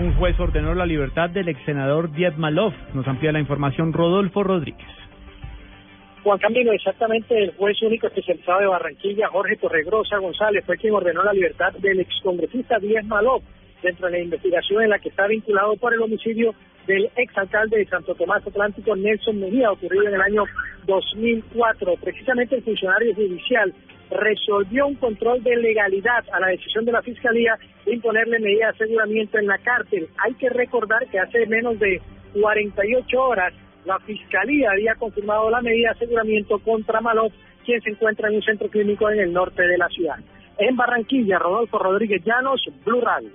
Un juez ordenó la libertad del ex senador Diez Malov. Nos amplía la información Rodolfo Rodríguez. Juan Camilo, exactamente el juez único especializado de Barranquilla, Jorge Torregrosa González, fue quien ordenó la libertad del excongresista Díaz Malov dentro de la investigación en la que está vinculado por el homicidio del exalcalde de Santo Tomás Atlántico, Nelson Mejía, ocurrido en el año 2004. Precisamente el funcionario judicial resolvió un control de legalidad a la decisión de la Fiscalía de imponerle medida de aseguramiento en la cárcel. Hay que recordar que hace menos de 48 horas la Fiscalía había confirmado la medida de aseguramiento contra Malot, quien se encuentra en un centro clínico en el norte de la ciudad. En Barranquilla, Rodolfo Rodríguez Llanos, Blue Radio.